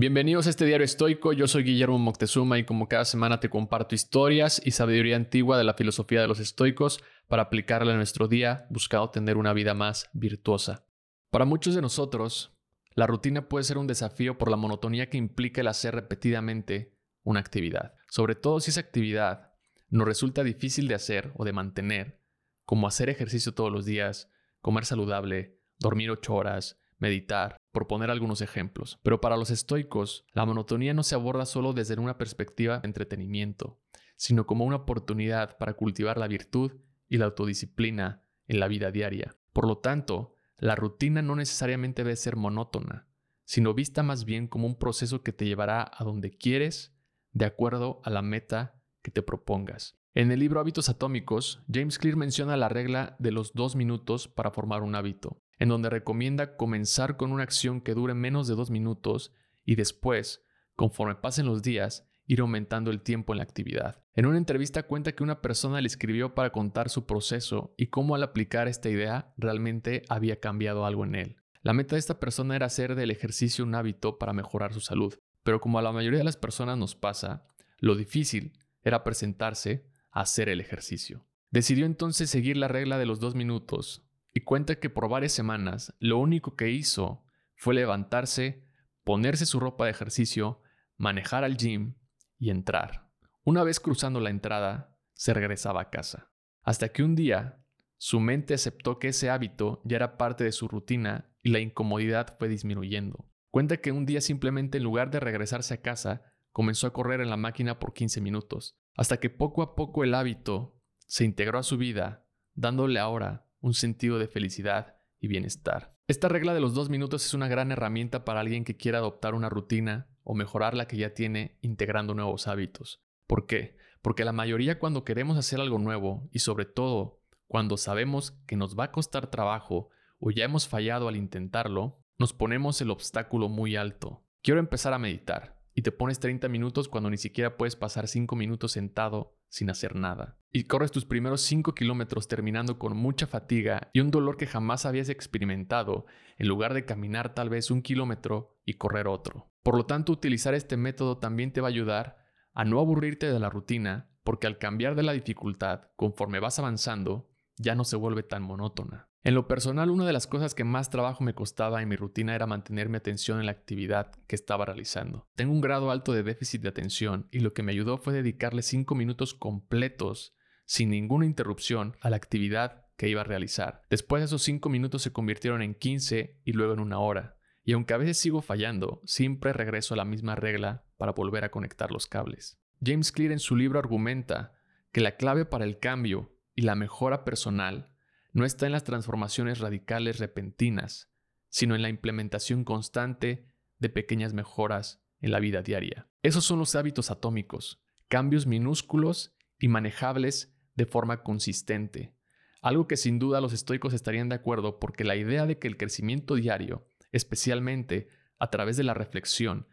Bienvenidos a este diario estoico, yo soy Guillermo Moctezuma y como cada semana te comparto historias y sabiduría antigua de la filosofía de los estoicos para aplicarla en nuestro día buscando tener una vida más virtuosa. Para muchos de nosotros, la rutina puede ser un desafío por la monotonía que implica el hacer repetidamente una actividad, sobre todo si esa actividad nos resulta difícil de hacer o de mantener, como hacer ejercicio todos los días, comer saludable, dormir ocho horas, meditar, por poner algunos ejemplos. Pero para los estoicos, la monotonía no se aborda solo desde una perspectiva de entretenimiento, sino como una oportunidad para cultivar la virtud y la autodisciplina en la vida diaria. Por lo tanto, la rutina no necesariamente debe ser monótona, sino vista más bien como un proceso que te llevará a donde quieres de acuerdo a la meta que te propongas. En el libro Hábitos Atómicos, James Clear menciona la regla de los dos minutos para formar un hábito, en donde recomienda comenzar con una acción que dure menos de dos minutos y después, conforme pasen los días, ir aumentando el tiempo en la actividad. En una entrevista cuenta que una persona le escribió para contar su proceso y cómo al aplicar esta idea realmente había cambiado algo en él. La meta de esta persona era hacer del ejercicio un hábito para mejorar su salud, pero como a la mayoría de las personas nos pasa, lo difícil era presentarse hacer el ejercicio. Decidió entonces seguir la regla de los dos minutos y cuenta que por varias semanas lo único que hizo fue levantarse, ponerse su ropa de ejercicio, manejar al gym y entrar. Una vez cruzando la entrada, se regresaba a casa. Hasta que un día, su mente aceptó que ese hábito ya era parte de su rutina y la incomodidad fue disminuyendo. Cuenta que un día simplemente en lugar de regresarse a casa, comenzó a correr en la máquina por 15 minutos, hasta que poco a poco el hábito se integró a su vida, dándole ahora un sentido de felicidad y bienestar. Esta regla de los dos minutos es una gran herramienta para alguien que quiera adoptar una rutina o mejorar la que ya tiene integrando nuevos hábitos. ¿Por qué? Porque la mayoría cuando queremos hacer algo nuevo y sobre todo cuando sabemos que nos va a costar trabajo o ya hemos fallado al intentarlo, nos ponemos el obstáculo muy alto. Quiero empezar a meditar y te pones 30 minutos cuando ni siquiera puedes pasar 5 minutos sentado sin hacer nada. Y corres tus primeros 5 kilómetros terminando con mucha fatiga y un dolor que jamás habías experimentado, en lugar de caminar tal vez un kilómetro y correr otro. Por lo tanto, utilizar este método también te va a ayudar a no aburrirte de la rutina, porque al cambiar de la dificultad, conforme vas avanzando, ya no se vuelve tan monótona. En lo personal, una de las cosas que más trabajo me costaba en mi rutina era mantener mi atención en la actividad que estaba realizando. Tengo un grado alto de déficit de atención y lo que me ayudó fue dedicarle 5 minutos completos, sin ninguna interrupción, a la actividad que iba a realizar. Después esos 5 minutos se convirtieron en 15 y luego en una hora. Y aunque a veces sigo fallando, siempre regreso a la misma regla para volver a conectar los cables. James Clear en su libro argumenta que la clave para el cambio y la mejora personal no está en las transformaciones radicales repentinas, sino en la implementación constante de pequeñas mejoras en la vida diaria. Esos son los hábitos atómicos, cambios minúsculos y manejables de forma consistente, algo que sin duda los estoicos estarían de acuerdo porque la idea de que el crecimiento diario, especialmente a través de la reflexión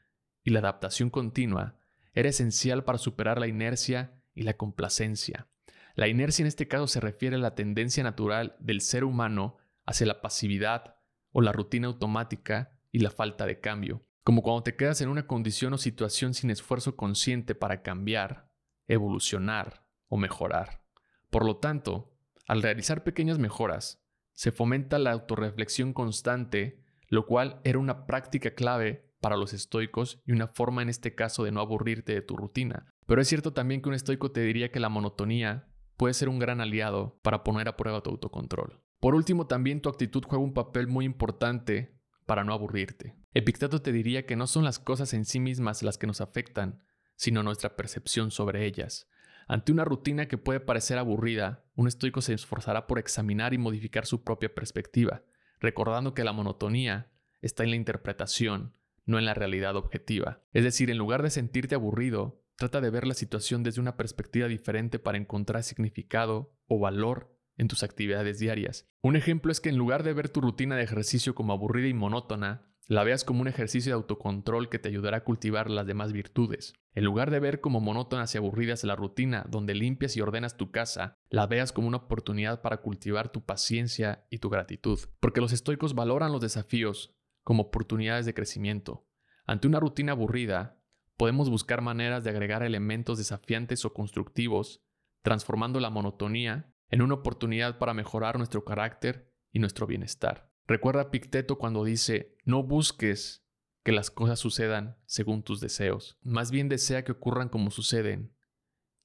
y la adaptación continua, era esencial para superar la inercia y la complacencia. La inercia en este caso se refiere a la tendencia natural del ser humano hacia la pasividad o la rutina automática y la falta de cambio, como cuando te quedas en una condición o situación sin esfuerzo consciente para cambiar, evolucionar o mejorar. Por lo tanto, al realizar pequeñas mejoras, se fomenta la autorreflexión constante, lo cual era una práctica clave para los estoicos y una forma en este caso de no aburrirte de tu rutina. Pero es cierto también que un estoico te diría que la monotonía puede ser un gran aliado para poner a prueba tu autocontrol. Por último, también tu actitud juega un papel muy importante para no aburrirte. Epicteto te diría que no son las cosas en sí mismas las que nos afectan, sino nuestra percepción sobre ellas. Ante una rutina que puede parecer aburrida, un estoico se esforzará por examinar y modificar su propia perspectiva, recordando que la monotonía está en la interpretación, no en la realidad objetiva. Es decir, en lugar de sentirte aburrido, Trata de ver la situación desde una perspectiva diferente para encontrar significado o valor en tus actividades diarias. Un ejemplo es que en lugar de ver tu rutina de ejercicio como aburrida y monótona, la veas como un ejercicio de autocontrol que te ayudará a cultivar las demás virtudes. En lugar de ver como monótonas y aburridas la rutina donde limpias y ordenas tu casa, la veas como una oportunidad para cultivar tu paciencia y tu gratitud. Porque los estoicos valoran los desafíos como oportunidades de crecimiento, Ante una rutina aburrida, podemos buscar maneras de agregar elementos desafiantes o constructivos, transformando la monotonía en una oportunidad para mejorar nuestro carácter y nuestro bienestar. Recuerda Picteto cuando dice, no busques que las cosas sucedan según tus deseos, más bien desea que ocurran como suceden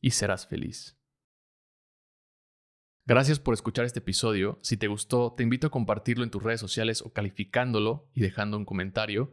y serás feliz. Gracias por escuchar este episodio. Si te gustó, te invito a compartirlo en tus redes sociales o calificándolo y dejando un comentario.